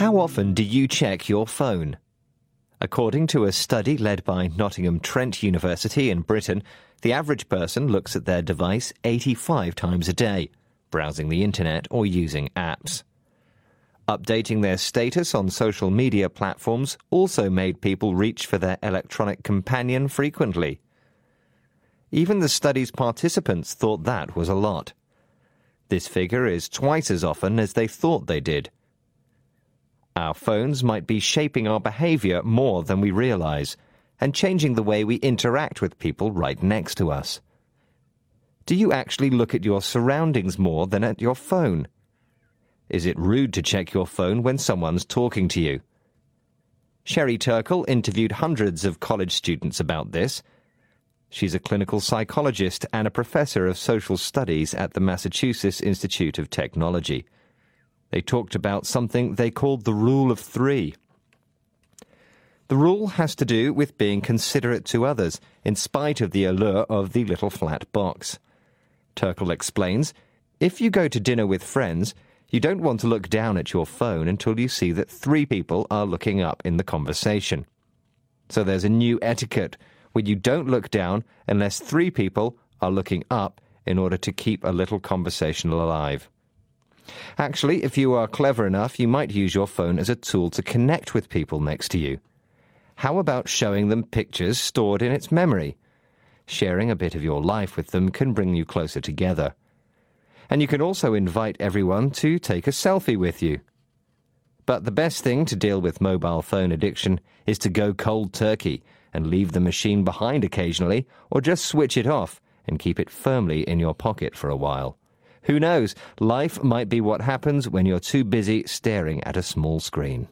How often do you check your phone? According to a study led by Nottingham Trent University in Britain, the average person looks at their device 85 times a day, browsing the internet or using apps. Updating their status on social media platforms also made people reach for their electronic companion frequently. Even the study's participants thought that was a lot. This figure is twice as often as they thought they did. Our phones might be shaping our behavior more than we realize and changing the way we interact with people right next to us. Do you actually look at your surroundings more than at your phone? Is it rude to check your phone when someone's talking to you? Sherry Turkle interviewed hundreds of college students about this. She's a clinical psychologist and a professor of social studies at the Massachusetts Institute of Technology. They talked about something they called the rule of three. The rule has to do with being considerate to others, in spite of the allure of the little flat box. Turkle explains if you go to dinner with friends, you don't want to look down at your phone until you see that three people are looking up in the conversation. So there's a new etiquette where you don't look down unless three people are looking up in order to keep a little conversation alive. Actually, if you are clever enough, you might use your phone as a tool to connect with people next to you. How about showing them pictures stored in its memory? Sharing a bit of your life with them can bring you closer together. And you can also invite everyone to take a selfie with you. But the best thing to deal with mobile phone addiction is to go cold turkey and leave the machine behind occasionally, or just switch it off and keep it firmly in your pocket for a while. Who knows? Life might be what happens when you're too busy staring at a small screen.